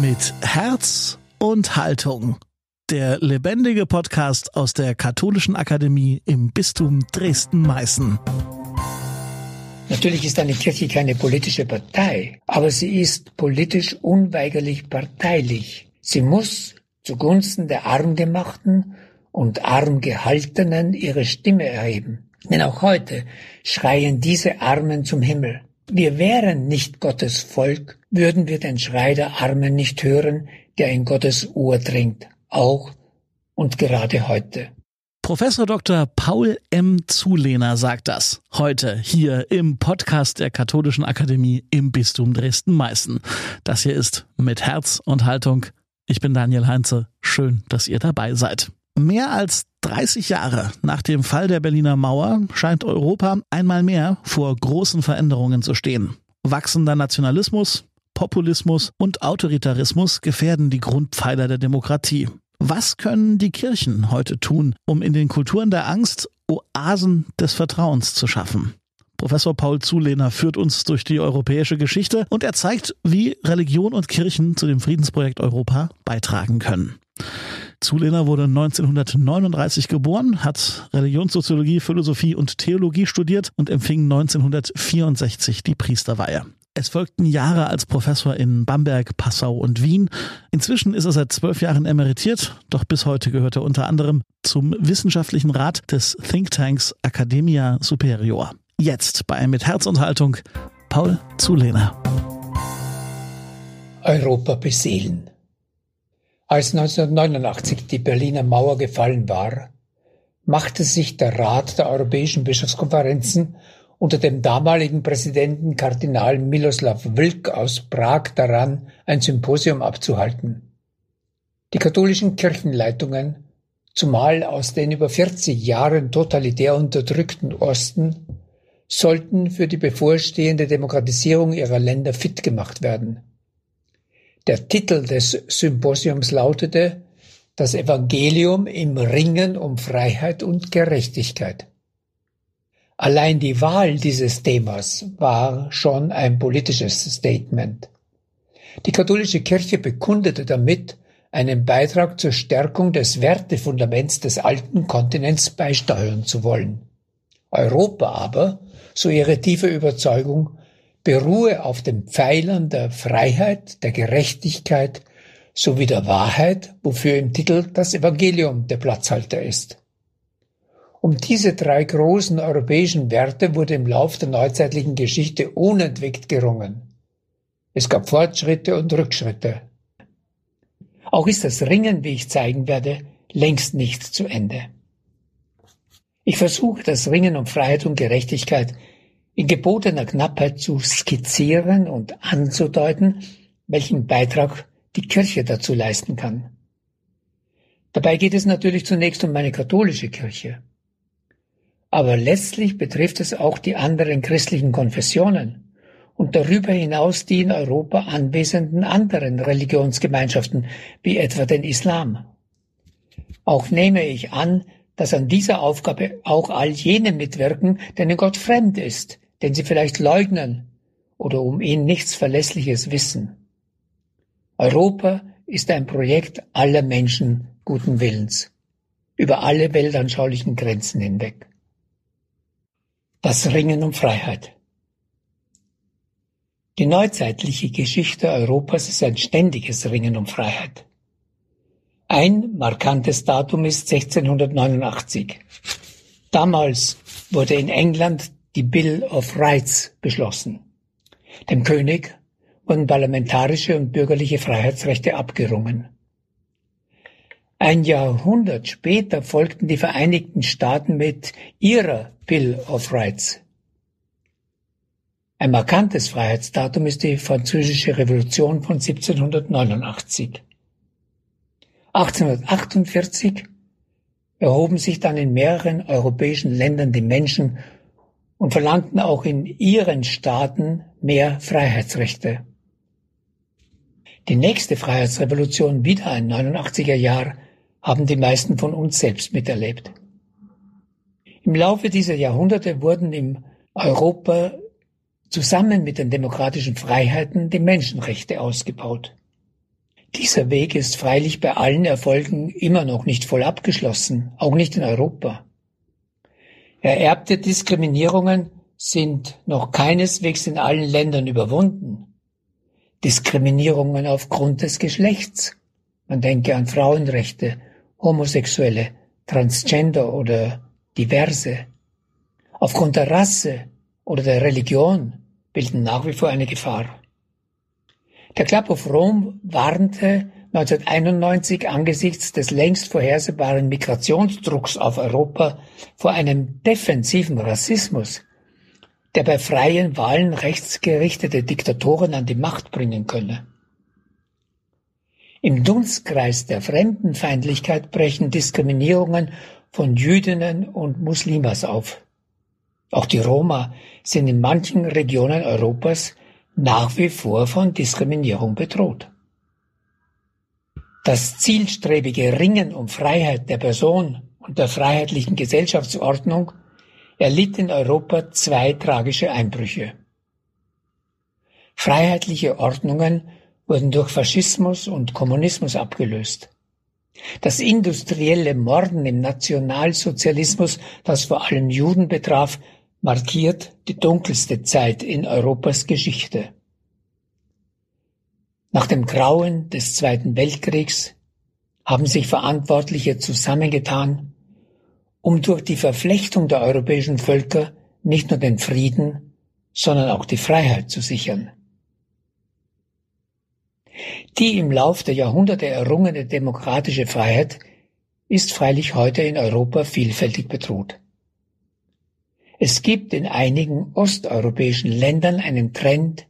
Mit Herz und Haltung. Der lebendige Podcast aus der Katholischen Akademie im Bistum Dresden-Meißen. Natürlich ist eine Kirche keine politische Partei, aber sie ist politisch unweigerlich parteilich. Sie muss zugunsten der Armgemachten und Armgehaltenen ihre Stimme erheben. Denn auch heute schreien diese Armen zum Himmel. Wir wären nicht Gottes Volk, würden wir den Schrei der Armen nicht hören, der in Gottes Ohr dringt, auch und gerade heute. Professor Dr. Paul M. Zulehner sagt das heute hier im Podcast der Katholischen Akademie im Bistum Dresden-Meißen. Das hier ist mit Herz und Haltung. Ich bin Daniel Heinze. Schön, dass ihr dabei seid. Mehr als 30 Jahre nach dem Fall der Berliner Mauer scheint Europa einmal mehr vor großen Veränderungen zu stehen. Wachsender Nationalismus, Populismus und Autoritarismus gefährden die Grundpfeiler der Demokratie. Was können die Kirchen heute tun, um in den Kulturen der Angst Oasen des Vertrauens zu schaffen? Professor Paul Zulehner führt uns durch die europäische Geschichte und er zeigt, wie Religion und Kirchen zu dem Friedensprojekt Europa beitragen können. Zulehner wurde 1939 geboren, hat Religionssoziologie, Philosophie und Theologie studiert und empfing 1964 die Priesterweihe. Es folgten Jahre als Professor in Bamberg, Passau und Wien. Inzwischen ist er seit zwölf Jahren emeritiert, doch bis heute gehört er unter anderem zum wissenschaftlichen Rat des Thinktanks Academia Superior. Jetzt bei Mit Herz und Haltung Paul Zulehner. Europa beseelen. Als 1989 die Berliner Mauer gefallen war, machte sich der Rat der Europäischen Bischofskonferenzen unter dem damaligen Präsidenten Kardinal Miloslav Wilk aus Prag daran, ein Symposium abzuhalten. Die katholischen Kirchenleitungen, zumal aus den über 40 Jahren totalitär unterdrückten Osten, sollten für die bevorstehende Demokratisierung ihrer Länder fit gemacht werden. Der Titel des Symposiums lautete Das Evangelium im Ringen um Freiheit und Gerechtigkeit. Allein die Wahl dieses Themas war schon ein politisches Statement. Die katholische Kirche bekundete damit, einen Beitrag zur Stärkung des Wertefundaments des alten Kontinents beisteuern zu wollen. Europa aber, so ihre tiefe Überzeugung, beruhe auf den Pfeilern der Freiheit, der Gerechtigkeit sowie der Wahrheit, wofür im Titel das Evangelium der Platzhalter ist. Um diese drei großen europäischen Werte wurde im Lauf der neuzeitlichen Geschichte unentwegt gerungen. Es gab Fortschritte und Rückschritte. Auch ist das Ringen, wie ich zeigen werde, längst nicht zu Ende. Ich versuche das Ringen um Freiheit und Gerechtigkeit in gebotener Knappheit zu skizzieren und anzudeuten, welchen Beitrag die Kirche dazu leisten kann. Dabei geht es natürlich zunächst um meine katholische Kirche. Aber letztlich betrifft es auch die anderen christlichen Konfessionen und darüber hinaus die in Europa anwesenden anderen Religionsgemeinschaften, wie etwa den Islam. Auch nehme ich an, dass an dieser Aufgabe auch all jene mitwirken, denen Gott fremd ist, den sie vielleicht leugnen oder um ihn nichts Verlässliches wissen. Europa ist ein Projekt aller Menschen guten Willens, über alle weltanschaulichen Grenzen hinweg. Das Ringen um Freiheit. Die neuzeitliche Geschichte Europas ist ein ständiges Ringen um Freiheit. Ein markantes Datum ist 1689. Damals wurde in England die Bill of Rights beschlossen. Dem König wurden parlamentarische und bürgerliche Freiheitsrechte abgerungen. Ein Jahrhundert später folgten die Vereinigten Staaten mit ihrer Bill of Rights. Ein markantes Freiheitsdatum ist die Französische Revolution von 1789. 1848 erhoben sich dann in mehreren europäischen Ländern die Menschen und verlangten auch in ihren Staaten mehr Freiheitsrechte. Die nächste Freiheitsrevolution, wieder ein 89er Jahr, haben die meisten von uns selbst miterlebt. Im Laufe dieser Jahrhunderte wurden im Europa zusammen mit den demokratischen Freiheiten die Menschenrechte ausgebaut. Dieser Weg ist freilich bei allen Erfolgen immer noch nicht voll abgeschlossen, auch nicht in Europa. Ererbte Diskriminierungen sind noch keineswegs in allen Ländern überwunden. Diskriminierungen aufgrund des Geschlechts, man denke an Frauenrechte, Homosexuelle, Transgender oder Diverse, aufgrund der Rasse oder der Religion bilden nach wie vor eine Gefahr. Der Club of Rome warnte 1991 angesichts des längst vorhersehbaren Migrationsdrucks auf Europa vor einem defensiven Rassismus, der bei freien Wahlen rechtsgerichtete Diktatoren an die Macht bringen könne. Im Dunstkreis der Fremdenfeindlichkeit brechen Diskriminierungen von Jüdinnen und Muslimas auf. Auch die Roma sind in manchen Regionen Europas nach wie vor von Diskriminierung bedroht. Das zielstrebige Ringen um Freiheit der Person und der freiheitlichen Gesellschaftsordnung erlitt in Europa zwei tragische Einbrüche. Freiheitliche Ordnungen wurden durch Faschismus und Kommunismus abgelöst. Das industrielle Morden im Nationalsozialismus, das vor allem Juden betraf, markiert die dunkelste Zeit in Europas Geschichte. Nach dem Grauen des Zweiten Weltkriegs haben sich Verantwortliche zusammengetan, um durch die Verflechtung der europäischen Völker nicht nur den Frieden, sondern auch die Freiheit zu sichern. Die im Lauf der Jahrhunderte errungene demokratische Freiheit ist freilich heute in Europa vielfältig bedroht. Es gibt in einigen osteuropäischen Ländern einen Trend,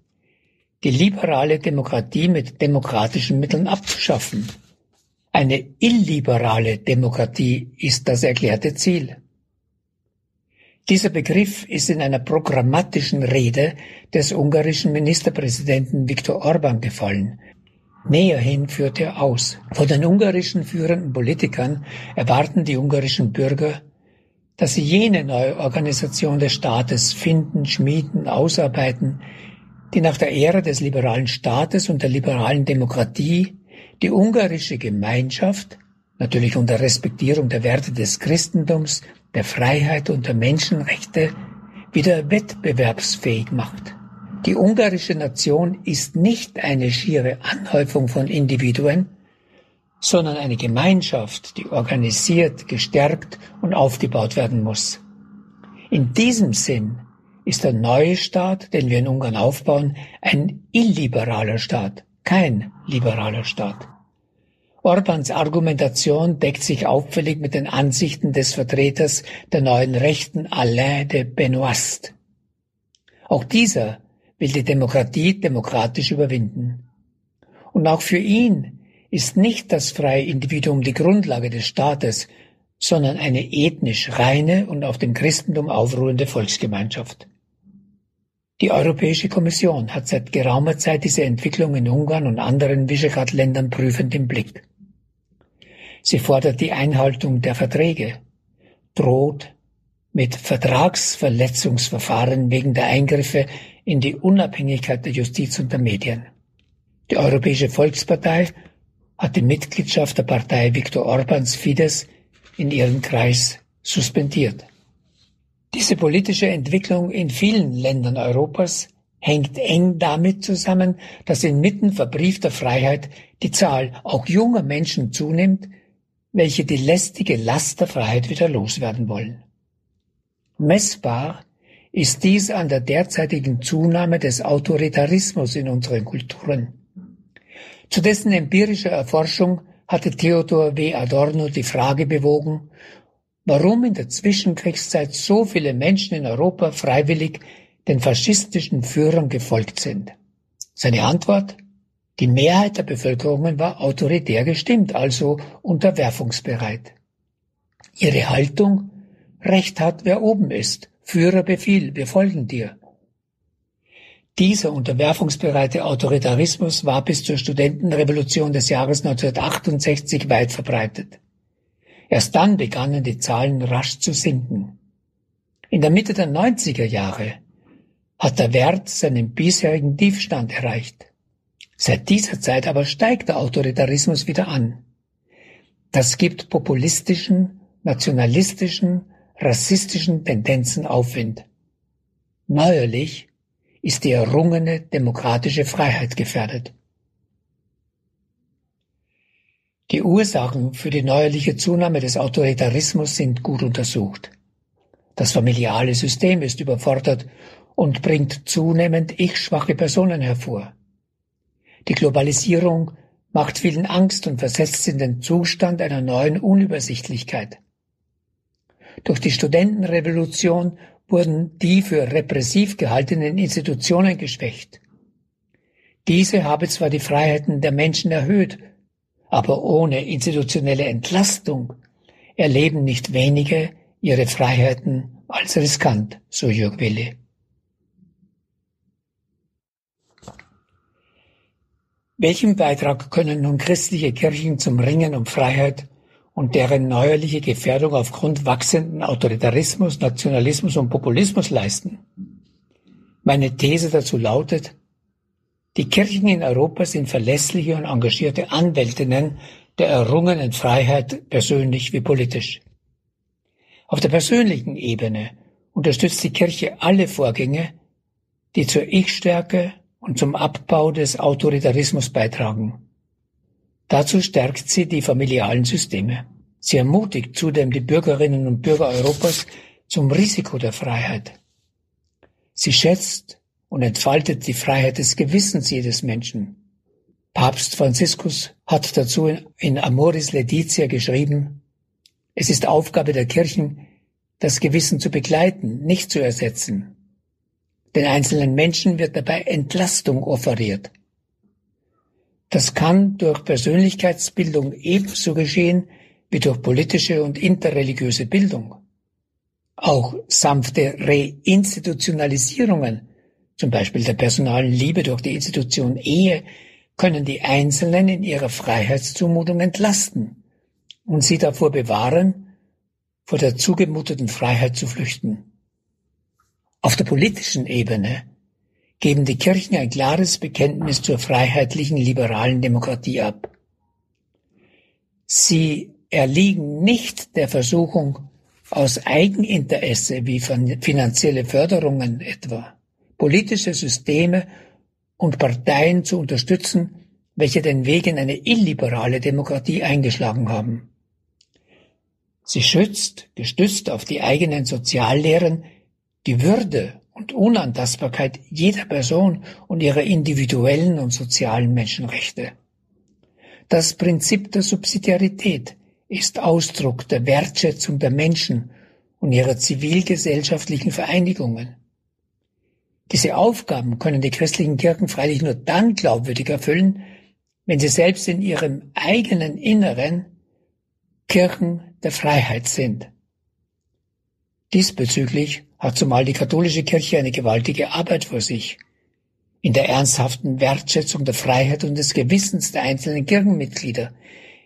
die liberale Demokratie mit demokratischen Mitteln abzuschaffen. Eine illiberale Demokratie ist das erklärte Ziel. Dieser Begriff ist in einer programmatischen Rede des ungarischen Ministerpräsidenten Viktor Orban gefallen. Näherhin führt er aus. Von den ungarischen führenden Politikern erwarten die ungarischen Bürger dass sie jene neue Organisation des Staates finden, schmieden, ausarbeiten, die nach der Ära des liberalen Staates und der liberalen Demokratie die ungarische Gemeinschaft, natürlich unter Respektierung der Werte des Christentums, der Freiheit und der Menschenrechte, wieder wettbewerbsfähig macht. Die ungarische Nation ist nicht eine schiere Anhäufung von Individuen, sondern eine Gemeinschaft, die organisiert, gestärkt und aufgebaut werden muss. In diesem Sinn ist der neue Staat, den wir in Ungarn aufbauen, ein illiberaler Staat, kein liberaler Staat. Orbans Argumentation deckt sich auffällig mit den Ansichten des Vertreters der neuen Rechten Alain de Benoist. Auch dieser will die Demokratie demokratisch überwinden. Und auch für ihn ist nicht das freie Individuum die Grundlage des Staates, sondern eine ethnisch reine und auf dem Christentum aufruhende Volksgemeinschaft. Die Europäische Kommission hat seit geraumer Zeit diese Entwicklung in Ungarn und anderen Visegrad-Ländern prüfend im Blick. Sie fordert die Einhaltung der Verträge, droht mit Vertragsverletzungsverfahren wegen der Eingriffe in die Unabhängigkeit der Justiz und der Medien. Die Europäische Volkspartei hat die Mitgliedschaft der Partei Viktor Orbans Fidesz in ihrem Kreis suspendiert. Diese politische Entwicklung in vielen Ländern Europas hängt eng damit zusammen, dass inmitten verbriefter Freiheit die Zahl auch junger Menschen zunimmt, welche die lästige Last der Freiheit wieder loswerden wollen. Messbar ist dies an der derzeitigen Zunahme des Autoritarismus in unseren Kulturen. Zu dessen empirischer Erforschung hatte Theodor W. Adorno die Frage bewogen, warum in der Zwischenkriegszeit so viele Menschen in Europa freiwillig den faschistischen Führern gefolgt sind. Seine Antwort? Die Mehrheit der Bevölkerung war autoritär gestimmt, also unterwerfungsbereit. Ihre Haltung? Recht hat, wer oben ist. Führer Befehl, wir folgen dir. Dieser unterwerfungsbereite Autoritarismus war bis zur Studentenrevolution des Jahres 1968 weit verbreitet. Erst dann begannen die Zahlen rasch zu sinken. In der Mitte der 90er Jahre hat der Wert seinen bisherigen Tiefstand erreicht. Seit dieser Zeit aber steigt der Autoritarismus wieder an. Das gibt populistischen, nationalistischen, rassistischen Tendenzen Aufwind. Neuerlich ist die errungene demokratische Freiheit gefährdet. Die Ursachen für die neuerliche Zunahme des Autoritarismus sind gut untersucht. Das familiale System ist überfordert und bringt zunehmend ich-schwache Personen hervor. Die Globalisierung macht vielen Angst und versetzt sie in den Zustand einer neuen Unübersichtlichkeit. Durch die Studentenrevolution wurden die für repressiv gehaltenen Institutionen geschwächt. Diese habe zwar die Freiheiten der Menschen erhöht, aber ohne institutionelle Entlastung erleben nicht wenige ihre Freiheiten als riskant, so Jörg Wille. Welchen Beitrag können nun christliche Kirchen zum Ringen um Freiheit und deren neuerliche Gefährdung aufgrund wachsenden Autoritarismus, Nationalismus und Populismus leisten? Meine These dazu lautet, die Kirchen in Europa sind verlässliche und engagierte Anwältinnen der errungenen Freiheit persönlich wie politisch. Auf der persönlichen Ebene unterstützt die Kirche alle Vorgänge, die zur Ich-Stärke und zum Abbau des Autoritarismus beitragen. Dazu stärkt sie die familialen Systeme. Sie ermutigt zudem die Bürgerinnen und Bürger Europas zum Risiko der Freiheit. Sie schätzt und entfaltet die Freiheit des Gewissens jedes Menschen. Papst Franziskus hat dazu in Amoris Laetitia geschrieben, es ist Aufgabe der Kirchen, das Gewissen zu begleiten, nicht zu ersetzen. Den einzelnen Menschen wird dabei Entlastung offeriert. Das kann durch Persönlichkeitsbildung ebenso geschehen wie durch politische und interreligiöse Bildung. Auch sanfte Reinstitutionalisierungen, zum Beispiel der personalen Liebe durch die Institution Ehe, können die Einzelnen in ihrer Freiheitszumutung entlasten und sie davor bewahren, vor der zugemuteten Freiheit zu flüchten. Auf der politischen Ebene geben die Kirchen ein klares Bekenntnis zur freiheitlichen liberalen Demokratie ab. Sie erliegen nicht der Versuchung, aus Eigeninteresse wie finanzielle Förderungen etwa politische Systeme und Parteien zu unterstützen, welche den Weg in eine illiberale Demokratie eingeschlagen haben. Sie schützt, gestützt auf die eigenen Soziallehren, die Würde und Unantastbarkeit jeder Person und ihrer individuellen und sozialen Menschenrechte. Das Prinzip der Subsidiarität ist Ausdruck der Wertschätzung der Menschen und ihrer zivilgesellschaftlichen Vereinigungen. Diese Aufgaben können die christlichen Kirchen freilich nur dann glaubwürdig erfüllen, wenn sie selbst in ihrem eigenen Inneren Kirchen der Freiheit sind. Diesbezüglich hat zumal die katholische Kirche eine gewaltige Arbeit vor sich. In der ernsthaften Wertschätzung der Freiheit und des Gewissens der einzelnen Kirchenmitglieder,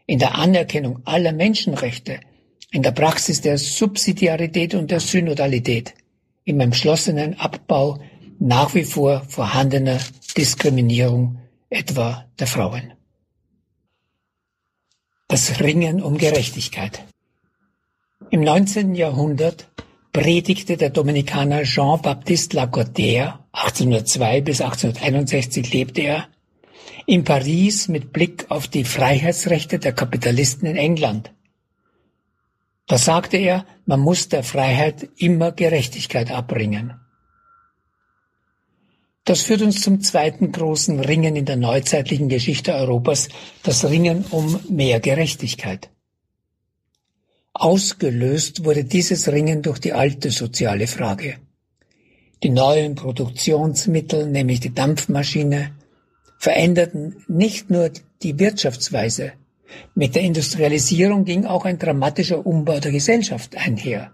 in der Anerkennung aller Menschenrechte, in der Praxis der Subsidiarität und der Synodalität, im entschlossenen Abbau nach wie vor vorhandener Diskriminierung, etwa der Frauen. Das Ringen um Gerechtigkeit. Im 19. Jahrhundert predigte der Dominikaner Jean-Baptiste Lacordaire, 1802 bis 1861 lebte er, in Paris mit Blick auf die Freiheitsrechte der Kapitalisten in England. Da sagte er, man muss der Freiheit immer Gerechtigkeit abbringen. Das führt uns zum zweiten großen Ringen in der neuzeitlichen Geschichte Europas, das Ringen um mehr Gerechtigkeit. Ausgelöst wurde dieses Ringen durch die alte soziale Frage. Die neuen Produktionsmittel, nämlich die Dampfmaschine, veränderten nicht nur die Wirtschaftsweise, mit der Industrialisierung ging auch ein dramatischer Umbau der Gesellschaft einher.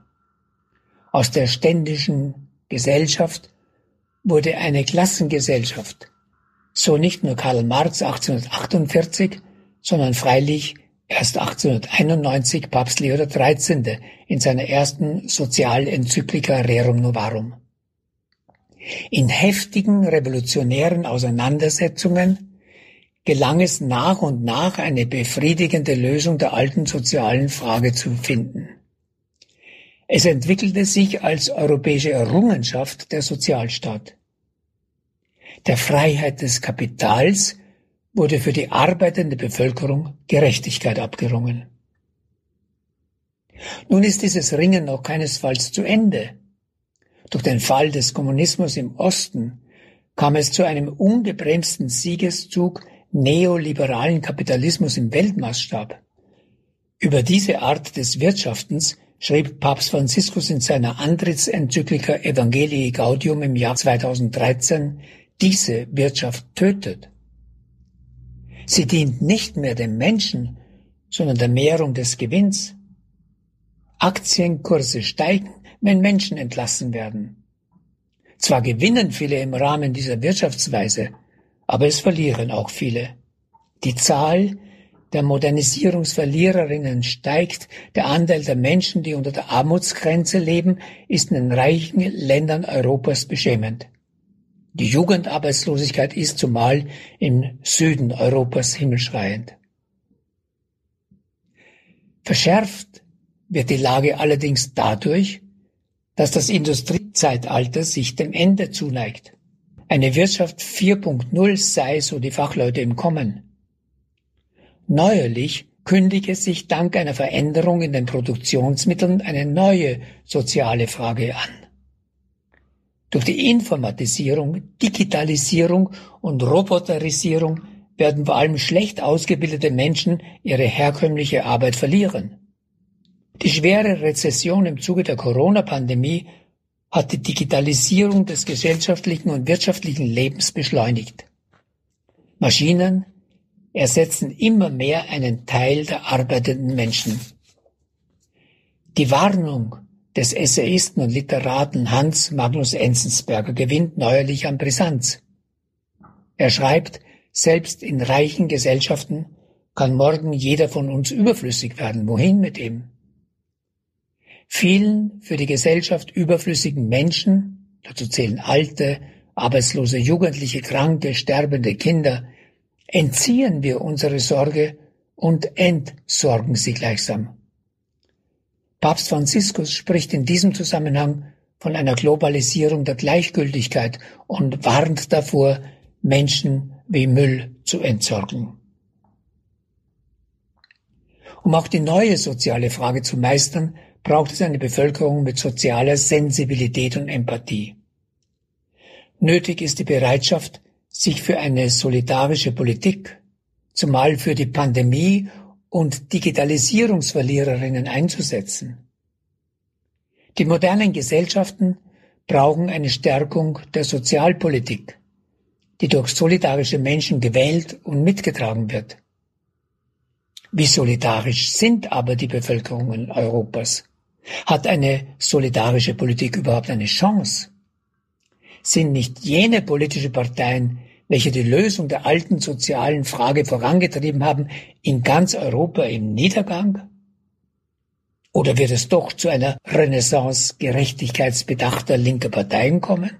Aus der ständischen Gesellschaft wurde eine Klassengesellschaft. So nicht nur Karl Marx 1848, sondern freilich Erst 1891 Papst Leo XIII. in seiner ersten Sozialenzyklika Rerum Novarum. In heftigen revolutionären Auseinandersetzungen gelang es nach und nach eine befriedigende Lösung der alten sozialen Frage zu finden. Es entwickelte sich als europäische Errungenschaft der Sozialstaat. Der Freiheit des Kapitals wurde für die arbeitende Bevölkerung Gerechtigkeit abgerungen. Nun ist dieses Ringen noch keinesfalls zu Ende. Durch den Fall des Kommunismus im Osten kam es zu einem ungebremsten Siegeszug neoliberalen Kapitalismus im Weltmaßstab. Über diese Art des Wirtschaftens schrieb Papst Franziskus in seiner Antrittsenzyklika Evangelii Gaudium im Jahr 2013, diese Wirtschaft tötet. Sie dient nicht mehr dem Menschen, sondern der Mehrung des Gewinns. Aktienkurse steigen, wenn Menschen entlassen werden. Zwar gewinnen viele im Rahmen dieser Wirtschaftsweise, aber es verlieren auch viele. Die Zahl der Modernisierungsverliererinnen steigt, der Anteil der Menschen, die unter der Armutsgrenze leben, ist in den reichen Ländern Europas beschämend. Die Jugendarbeitslosigkeit ist zumal im Süden Europas himmelschreiend. Verschärft wird die Lage allerdings dadurch, dass das Industriezeitalter sich dem Ende zuneigt. Eine Wirtschaft 4.0 sei, so die Fachleute im Kommen. Neuerlich kündige sich dank einer Veränderung in den Produktionsmitteln eine neue soziale Frage an. Durch die Informatisierung, Digitalisierung und Roboterisierung werden vor allem schlecht ausgebildete Menschen ihre herkömmliche Arbeit verlieren. Die schwere Rezession im Zuge der Corona-Pandemie hat die Digitalisierung des gesellschaftlichen und wirtschaftlichen Lebens beschleunigt. Maschinen ersetzen immer mehr einen Teil der arbeitenden Menschen. Die Warnung des Essayisten und Literaten Hans Magnus Enzensberger gewinnt neuerlich an Brisanz. Er schreibt, selbst in reichen Gesellschaften kann morgen jeder von uns überflüssig werden. Wohin mit ihm? Vielen für die Gesellschaft überflüssigen Menschen, dazu zählen alte, arbeitslose Jugendliche, kranke, sterbende Kinder, entziehen wir unsere Sorge und entsorgen sie gleichsam. Papst Franziskus spricht in diesem Zusammenhang von einer Globalisierung der Gleichgültigkeit und warnt davor, Menschen wie Müll zu entsorgen. Um auch die neue soziale Frage zu meistern, braucht es eine Bevölkerung mit sozialer Sensibilität und Empathie. Nötig ist die Bereitschaft, sich für eine solidarische Politik, zumal für die Pandemie und Digitalisierungsverliererinnen einzusetzen. Die modernen Gesellschaften brauchen eine Stärkung der Sozialpolitik, die durch solidarische Menschen gewählt und mitgetragen wird. Wie solidarisch sind aber die Bevölkerungen Europas? Hat eine solidarische Politik überhaupt eine Chance? Sind nicht jene politische Parteien, welche die Lösung der alten sozialen Frage vorangetrieben haben, in ganz Europa im Niedergang? Oder wird es doch zu einer Renaissance gerechtigkeitsbedachter linker Parteien kommen?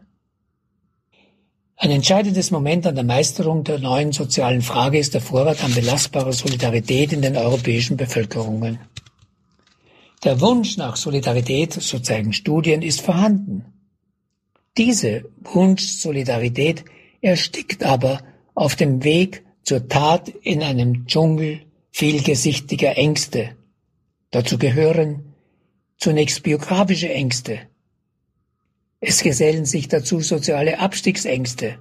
Ein entscheidendes Moment an der Meisterung der neuen sozialen Frage ist der Vorrat an belastbarer Solidarität in den europäischen Bevölkerungen. Der Wunsch nach Solidarität, so zeigen Studien, ist vorhanden. Diese Wunsch-Solidarität erstickt aber auf dem Weg zur Tat in einem Dschungel vielgesichtiger Ängste. Dazu gehören zunächst biografische Ängste. Es gesellen sich dazu soziale Abstiegsängste.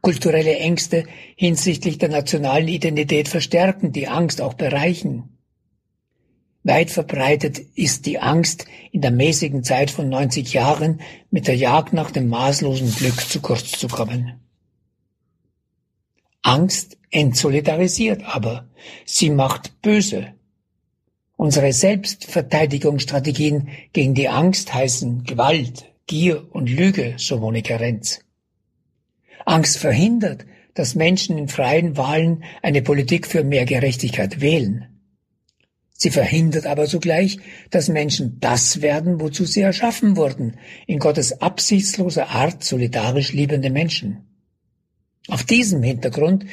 Kulturelle Ängste hinsichtlich der nationalen Identität verstärken die Angst auch bereichen. Weit verbreitet ist die Angst, in der mäßigen Zeit von 90 Jahren mit der Jagd nach dem maßlosen Glück zu kurz zu kommen. Angst entsolidarisiert aber, sie macht böse. Unsere Selbstverteidigungsstrategien gegen die Angst heißen Gewalt, Gier und Lüge, so Monika Renz. Angst verhindert, dass Menschen in freien Wahlen eine Politik für mehr Gerechtigkeit wählen. Sie verhindert aber zugleich, dass Menschen das werden, wozu sie erschaffen wurden, in Gottes absichtsloser Art solidarisch liebende Menschen. Auf diesem Hintergrund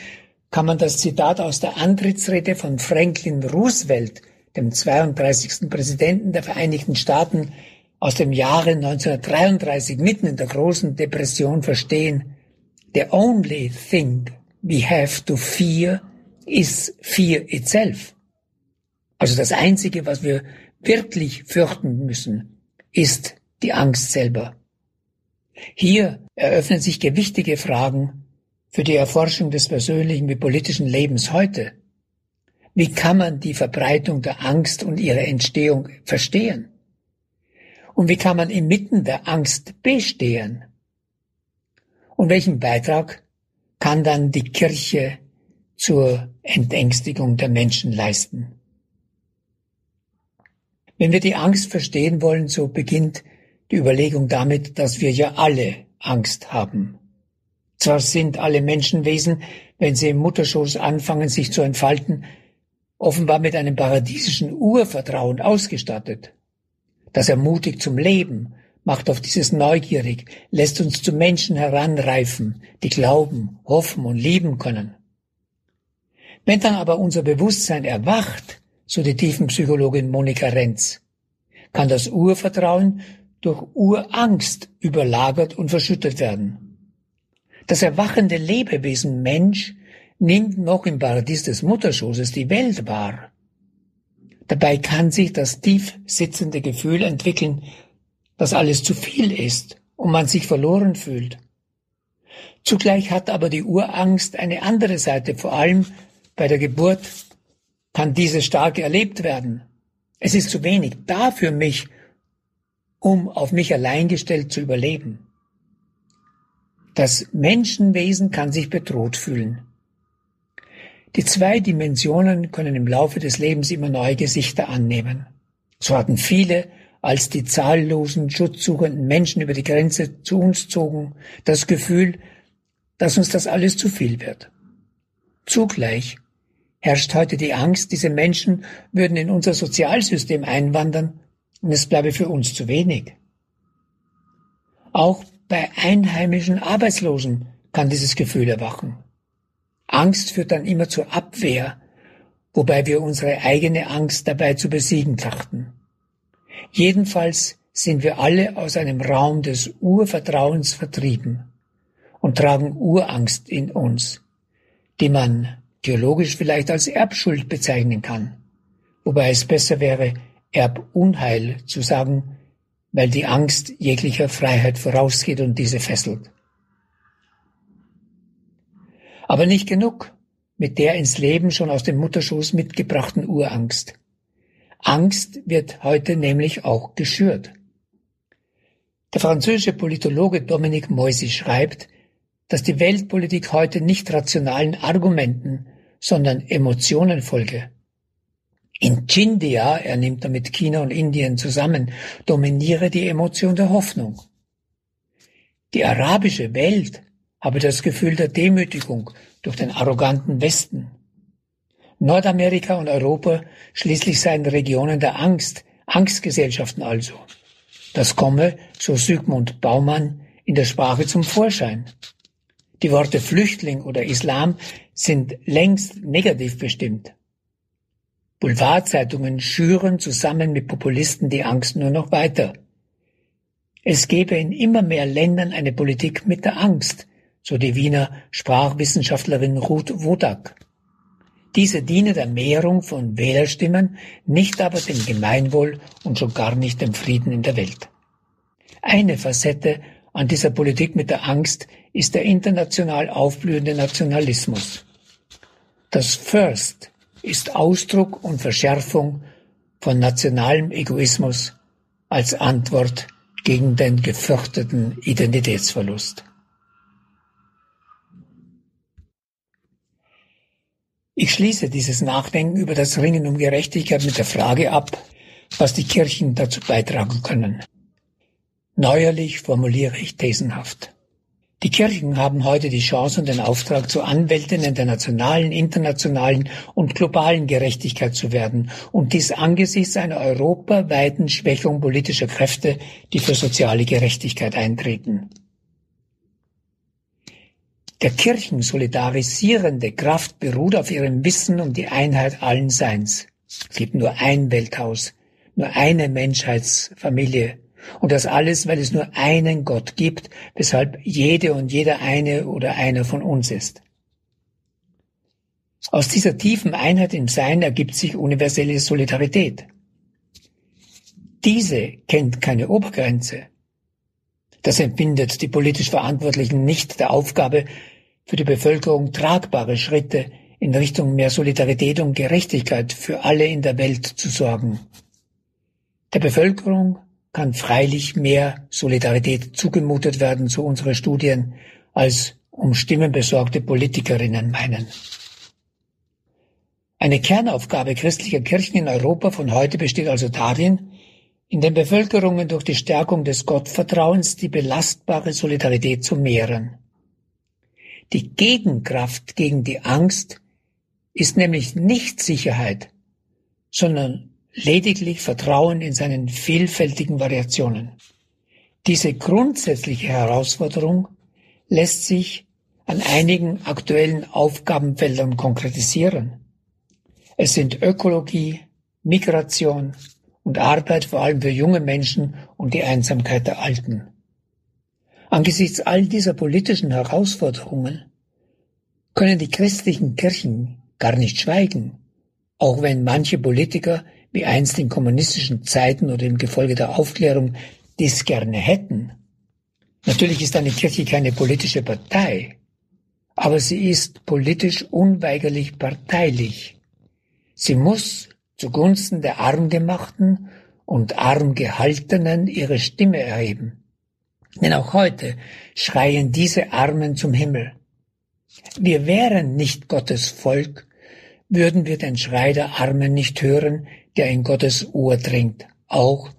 kann man das Zitat aus der Antrittsrede von Franklin Roosevelt, dem 32. Präsidenten der Vereinigten Staaten aus dem Jahre 1933 mitten in der großen Depression verstehen. The only thing we have to fear is fear itself. Also das Einzige, was wir wirklich fürchten müssen, ist die Angst selber. Hier eröffnen sich gewichtige Fragen für die Erforschung des persönlichen wie politischen Lebens heute. Wie kann man die Verbreitung der Angst und ihre Entstehung verstehen? Und wie kann man inmitten der Angst bestehen? Und welchen Beitrag kann dann die Kirche zur Entängstigung der Menschen leisten? Wenn wir die Angst verstehen wollen, so beginnt die Überlegung damit, dass wir ja alle Angst haben. Zwar sind alle Menschenwesen, wenn sie im Mutterschoß anfangen, sich zu entfalten, offenbar mit einem paradiesischen Urvertrauen ausgestattet. Das ermutigt zum Leben, macht auf dieses neugierig, lässt uns zu Menschen heranreifen, die glauben, hoffen und lieben können. Wenn dann aber unser Bewusstsein erwacht, so die Tiefenpsychologin Monika Renz, kann das Urvertrauen durch Urangst überlagert und verschüttet werden. Das erwachende Lebewesen Mensch nimmt noch im Paradies des Mutterschoßes die Welt wahr. Dabei kann sich das tief sitzende Gefühl entwickeln, dass alles zu viel ist und man sich verloren fühlt. Zugleich hat aber die Urangst eine andere Seite, vor allem bei der Geburt kann diese stark erlebt werden. Es ist zu wenig da für mich, um auf mich allein gestellt zu überleben. Das Menschenwesen kann sich bedroht fühlen. Die zwei Dimensionen können im Laufe des Lebens immer neue Gesichter annehmen. So hatten viele, als die zahllosen schutzsuchenden Menschen über die Grenze zu uns zogen, das Gefühl, dass uns das alles zu viel wird. Zugleich herrscht heute die Angst, diese Menschen würden in unser Sozialsystem einwandern und es bleibe für uns zu wenig. Auch bei einheimischen Arbeitslosen kann dieses Gefühl erwachen. Angst führt dann immer zur Abwehr, wobei wir unsere eigene Angst dabei zu besiegen trachten. Jedenfalls sind wir alle aus einem Raum des Urvertrauens vertrieben und tragen Urangst in uns, die man theologisch vielleicht als Erbschuld bezeichnen kann, wobei es besser wäre, Erbunheil zu sagen, weil die Angst jeglicher Freiheit vorausgeht und diese fesselt. Aber nicht genug mit der ins Leben schon aus dem Mutterschoß mitgebrachten Urangst. Angst wird heute nämlich auch geschürt. Der französische Politologe Dominique Moisy schreibt, dass die Weltpolitik heute nicht rationalen Argumenten, sondern Emotionen folge. In Chindia, er nimmt damit China und Indien zusammen, dominiere die Emotion der Hoffnung. Die arabische Welt habe das Gefühl der Demütigung durch den arroganten Westen. Nordamerika und Europa schließlich seien Regionen der Angst, Angstgesellschaften also. Das komme, so Sigmund Baumann, in der Sprache zum Vorschein. Die Worte Flüchtling oder Islam sind längst negativ bestimmt. Boulevardzeitungen schüren zusammen mit Populisten die Angst nur noch weiter. Es gebe in immer mehr Ländern eine Politik mit der Angst, so die Wiener Sprachwissenschaftlerin Ruth Wodak. Diese diene der Mehrung von Wählerstimmen, nicht aber dem Gemeinwohl und schon gar nicht dem Frieden in der Welt. Eine Facette an dieser Politik mit der Angst ist der international aufblühende Nationalismus. Das First ist Ausdruck und Verschärfung von nationalem Egoismus als Antwort gegen den gefürchteten Identitätsverlust. Ich schließe dieses Nachdenken über das Ringen um Gerechtigkeit mit der Frage ab, was die Kirchen dazu beitragen können. Neuerlich formuliere ich thesenhaft. Die Kirchen haben heute die Chance und den Auftrag, zu Anwältinnen der nationalen, internationalen und globalen Gerechtigkeit zu werden, und dies angesichts einer europaweiten Schwächung politischer Kräfte, die für soziale Gerechtigkeit eintreten. Der Kirchen solidarisierende Kraft beruht auf ihrem Wissen um die Einheit allen Seins. Es gibt nur ein Welthaus, nur eine Menschheitsfamilie. Und das alles, weil es nur einen Gott gibt, weshalb jede und jeder eine oder einer von uns ist. Aus dieser tiefen Einheit im Sein ergibt sich universelle Solidarität. Diese kennt keine Obergrenze. Das empfindet die politisch Verantwortlichen nicht der Aufgabe, für die Bevölkerung tragbare Schritte in Richtung mehr Solidarität und Gerechtigkeit für alle in der Welt zu sorgen. Der Bevölkerung kann freilich mehr Solidarität zugemutet werden, so unsere Studien, als um stimmenbesorgte Politikerinnen meinen. Eine Kernaufgabe christlicher Kirchen in Europa von heute besteht also darin, in den Bevölkerungen durch die Stärkung des Gottvertrauens die belastbare Solidarität zu mehren. Die Gegenkraft gegen die Angst ist nämlich nicht Sicherheit, sondern lediglich Vertrauen in seinen vielfältigen Variationen. Diese grundsätzliche Herausforderung lässt sich an einigen aktuellen Aufgabenfeldern konkretisieren. Es sind Ökologie, Migration und Arbeit vor allem für junge Menschen und die Einsamkeit der Alten. Angesichts all dieser politischen Herausforderungen können die christlichen Kirchen gar nicht schweigen, auch wenn manche Politiker wie einst in kommunistischen Zeiten oder im Gefolge der Aufklärung dies gerne hätten. Natürlich ist eine Kirche keine politische Partei, aber sie ist politisch unweigerlich parteilich. Sie muss zugunsten der Armgemachten und Armgehaltenen ihre Stimme erheben. Denn auch heute schreien diese Armen zum Himmel. Wir wären nicht Gottes Volk, würden wir den Schrei der Armen nicht hören, der in Gottes Ohr dringt, auch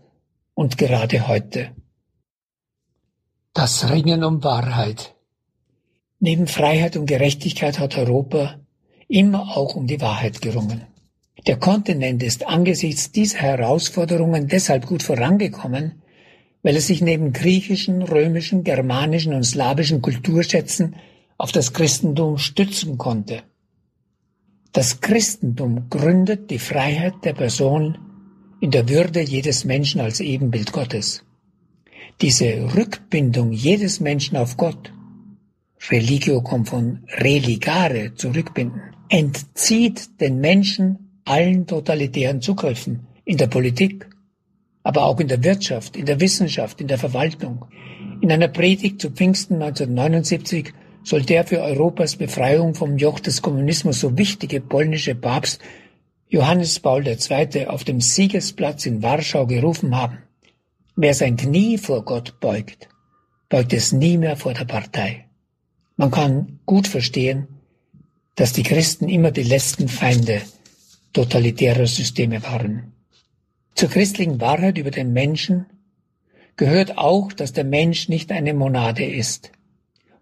und gerade heute. Das Ringen um Wahrheit. Neben Freiheit und Gerechtigkeit hat Europa immer auch um die Wahrheit gerungen. Der Kontinent ist angesichts dieser Herausforderungen deshalb gut vorangekommen, weil er sich neben griechischen, römischen, germanischen und slawischen Kulturschätzen auf das Christentum stützen konnte. Das Christentum gründet die Freiheit der Person in der Würde jedes Menschen als Ebenbild Gottes. Diese Rückbindung jedes Menschen auf Gott, Religio kommt von religare, zurückbinden, entzieht den Menschen allen totalitären Zugriffen in der Politik, aber auch in der Wirtschaft, in der Wissenschaft, in der Verwaltung. In einer Predigt zu Pfingsten 1979 soll der für Europas Befreiung vom Joch des Kommunismus so wichtige polnische Papst Johannes Paul II. auf dem Siegesplatz in Warschau gerufen haben, wer sein Knie vor Gott beugt, beugt es nie mehr vor der Partei. Man kann gut verstehen, dass die Christen immer die letzten Feinde totalitärer Systeme waren. Zur christlichen Wahrheit über den Menschen gehört auch, dass der Mensch nicht eine Monade ist.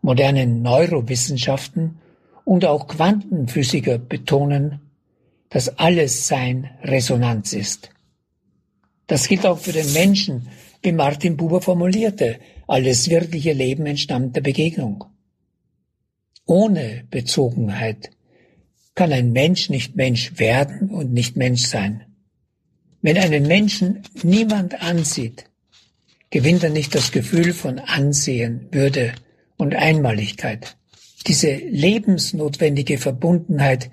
Moderne Neurowissenschaften und auch Quantenphysiker betonen, dass alles Sein Resonanz ist. Das gilt auch für den Menschen, wie Martin Buber formulierte, alles wirkliche Leben entstammt der Begegnung. Ohne Bezogenheit kann ein Mensch nicht Mensch werden und nicht Mensch sein. Wenn einen Menschen niemand ansieht, gewinnt er nicht das Gefühl von Ansehen, Würde und Einmaligkeit. Diese lebensnotwendige Verbundenheit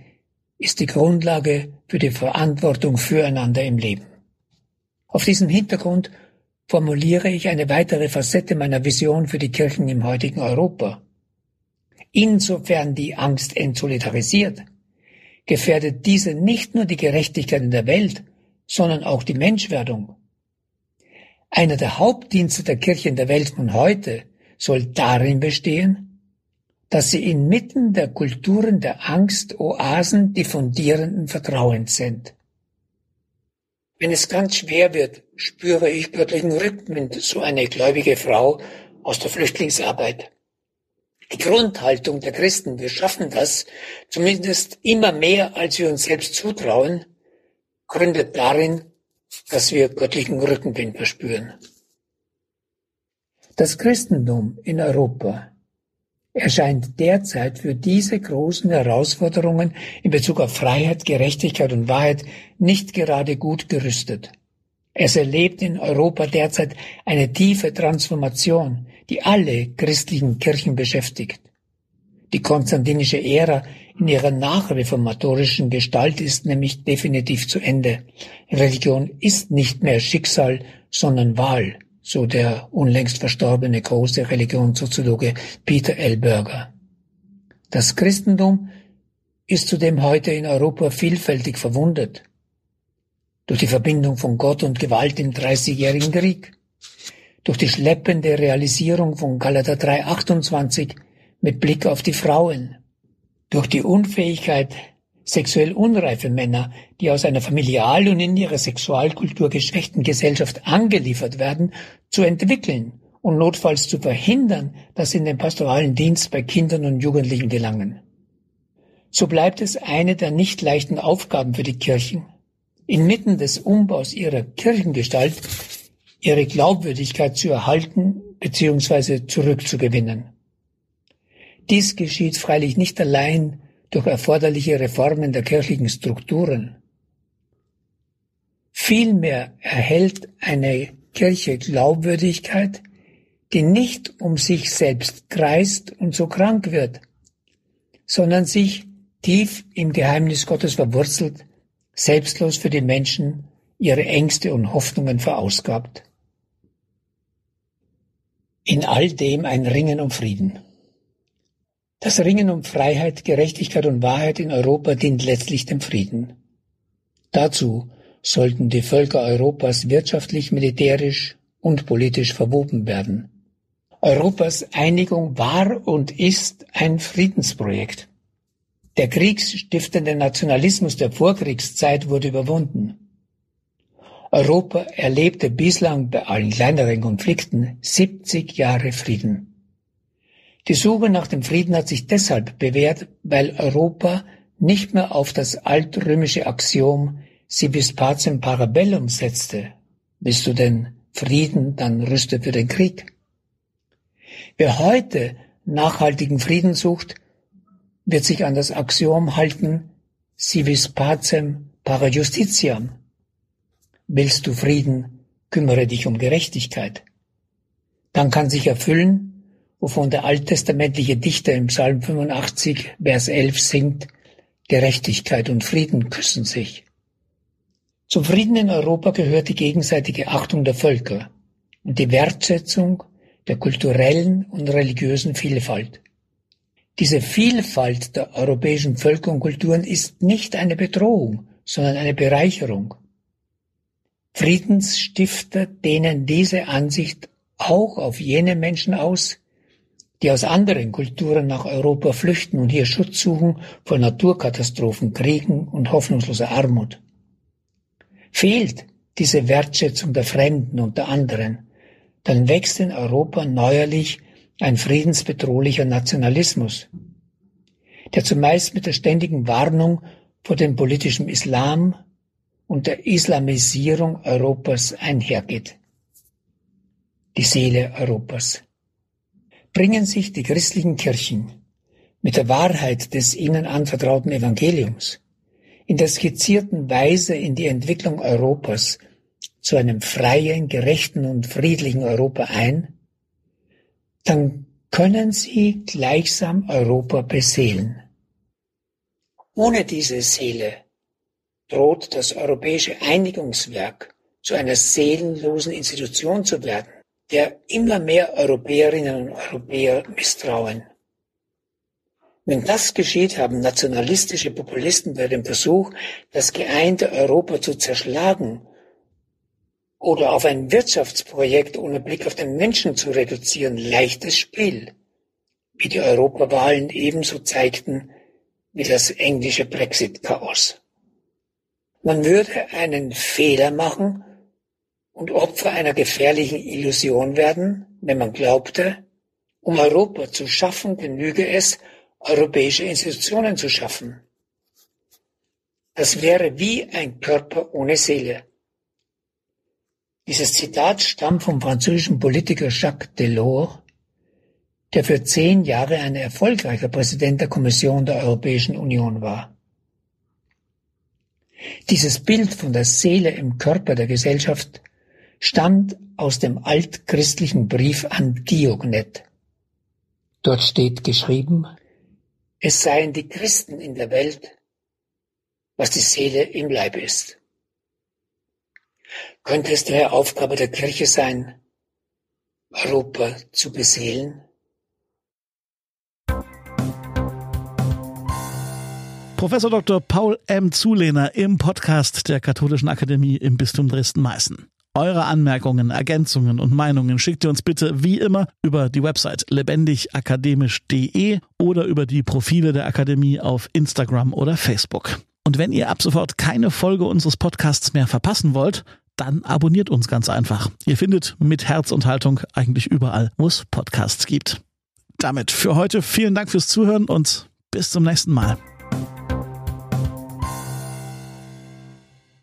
ist die Grundlage für die Verantwortung füreinander im Leben. Auf diesem Hintergrund formuliere ich eine weitere Facette meiner Vision für die Kirchen im heutigen Europa. Insofern die Angst entsolidarisiert, gefährdet diese nicht nur die Gerechtigkeit in der Welt, sondern auch die Menschwerdung. Einer der Hauptdienste der Kirche in der Welt von heute soll darin bestehen, dass sie inmitten der Kulturen der Angst Oasen diffundierenden Vertrauens sind. Wenn es ganz schwer wird, spüre ich göttlichen Rückenwind, so eine gläubige Frau aus der Flüchtlingsarbeit die Grundhaltung der Christen, wir schaffen das, zumindest immer mehr, als wir uns selbst zutrauen, gründet darin, dass wir göttlichen Rückenwind verspüren. Das Christentum in Europa erscheint derzeit für diese großen Herausforderungen in Bezug auf Freiheit, Gerechtigkeit und Wahrheit nicht gerade gut gerüstet. Es erlebt in Europa derzeit eine tiefe Transformation, die alle christlichen Kirchen beschäftigt. Die konstantinische Ära in ihrer nachreformatorischen Gestalt ist nämlich definitiv zu Ende. Religion ist nicht mehr Schicksal, sondern Wahl so der unlängst verstorbene große Religionssoziologe Peter L. Berger. Das Christentum ist zudem heute in Europa vielfältig verwundet. Durch die Verbindung von Gott und Gewalt im Dreißigjährigen Krieg, durch die schleppende Realisierung von Galater 3,28 mit Blick auf die Frauen, durch die Unfähigkeit Sexuell unreife Männer, die aus einer familial und in ihrer Sexualkultur geschwächten Gesellschaft angeliefert werden, zu entwickeln und notfalls zu verhindern, dass sie in den pastoralen Dienst bei Kindern und Jugendlichen gelangen. So bleibt es eine der nicht leichten Aufgaben für die Kirchen, inmitten des Umbaus ihrer Kirchengestalt ihre Glaubwürdigkeit zu erhalten bzw. zurückzugewinnen. Dies geschieht freilich nicht allein durch erforderliche Reformen der kirchlichen Strukturen. Vielmehr erhält eine Kirche Glaubwürdigkeit, die nicht um sich selbst kreist und so krank wird, sondern sich tief im Geheimnis Gottes verwurzelt, selbstlos für die Menschen ihre Ängste und Hoffnungen verausgabt. In all dem ein Ringen um Frieden. Das Ringen um Freiheit, Gerechtigkeit und Wahrheit in Europa dient letztlich dem Frieden. Dazu sollten die Völker Europas wirtschaftlich, militärisch und politisch verwoben werden. Europas Einigung war und ist ein Friedensprojekt. Der kriegsstiftende Nationalismus der Vorkriegszeit wurde überwunden. Europa erlebte bislang bei allen kleineren Konflikten 70 Jahre Frieden. Die Suche nach dem Frieden hat sich deshalb bewährt, weil Europa nicht mehr auf das altrömische Axiom si vis pacem parabellum setzte. Willst du denn Frieden, dann rüste für den Krieg. Wer heute nachhaltigen Frieden sucht, wird sich an das Axiom halten, si vis pacem para justitiam. Willst du Frieden, kümmere dich um Gerechtigkeit. Dann kann sich erfüllen, wovon der alttestamentliche Dichter im Psalm 85, Vers 11 singt, Gerechtigkeit und Frieden küssen sich. Zum Frieden in Europa gehört die gegenseitige Achtung der Völker und die Wertschätzung der kulturellen und religiösen Vielfalt. Diese Vielfalt der europäischen Völker und Kulturen ist nicht eine Bedrohung, sondern eine Bereicherung. Friedensstifter dehnen diese Ansicht auch auf jene Menschen aus, die aus anderen Kulturen nach Europa flüchten und hier Schutz suchen vor Naturkatastrophen, Kriegen und hoffnungsloser Armut. Fehlt diese Wertschätzung der Fremden und der anderen, dann wächst in Europa neuerlich ein friedensbedrohlicher Nationalismus, der zumeist mit der ständigen Warnung vor dem politischen Islam und der Islamisierung Europas einhergeht. Die Seele Europas bringen sich die christlichen Kirchen mit der Wahrheit des ihnen anvertrauten Evangeliums in der skizzierten Weise in die Entwicklung Europas zu einem freien, gerechten und friedlichen Europa ein, dann können sie gleichsam Europa beseelen. Ohne diese Seele droht das europäische Einigungswerk zu einer seelenlosen Institution zu werden, der immer mehr Europäerinnen und Europäer misstrauen. Wenn das geschieht, haben nationalistische Populisten bei dem Versuch, das geeinte Europa zu zerschlagen oder auf ein Wirtschaftsprojekt ohne Blick auf den Menschen zu reduzieren, leichtes Spiel, wie die Europawahlen ebenso zeigten wie das englische Brexit-Chaos. Man würde einen Fehler machen und Opfer einer gefährlichen Illusion werden, wenn man glaubte, um Europa zu schaffen, genüge es, europäische Institutionen zu schaffen. Das wäre wie ein Körper ohne Seele. Dieses Zitat stammt vom französischen Politiker Jacques Delors, der für zehn Jahre ein erfolgreicher Präsident der Kommission der Europäischen Union war. Dieses Bild von der Seele im Körper der Gesellschaft stammt aus dem altchristlichen Brief an Diognet. Dort steht geschrieben, es seien die Christen in der Welt, was die Seele im Leib ist. Könnte es daher Aufgabe der Kirche sein, Europa zu beseelen? Professor Dr. Paul M. Zulehner im Podcast der Katholischen Akademie im Bistum Dresden-Meißen. Eure Anmerkungen, Ergänzungen und Meinungen schickt ihr uns bitte wie immer über die Website lebendigakademisch.de oder über die Profile der Akademie auf Instagram oder Facebook. Und wenn ihr ab sofort keine Folge unseres Podcasts mehr verpassen wollt, dann abonniert uns ganz einfach. Ihr findet mit Herz und Haltung eigentlich überall, wo es Podcasts gibt. Damit für heute vielen Dank fürs Zuhören und bis zum nächsten Mal.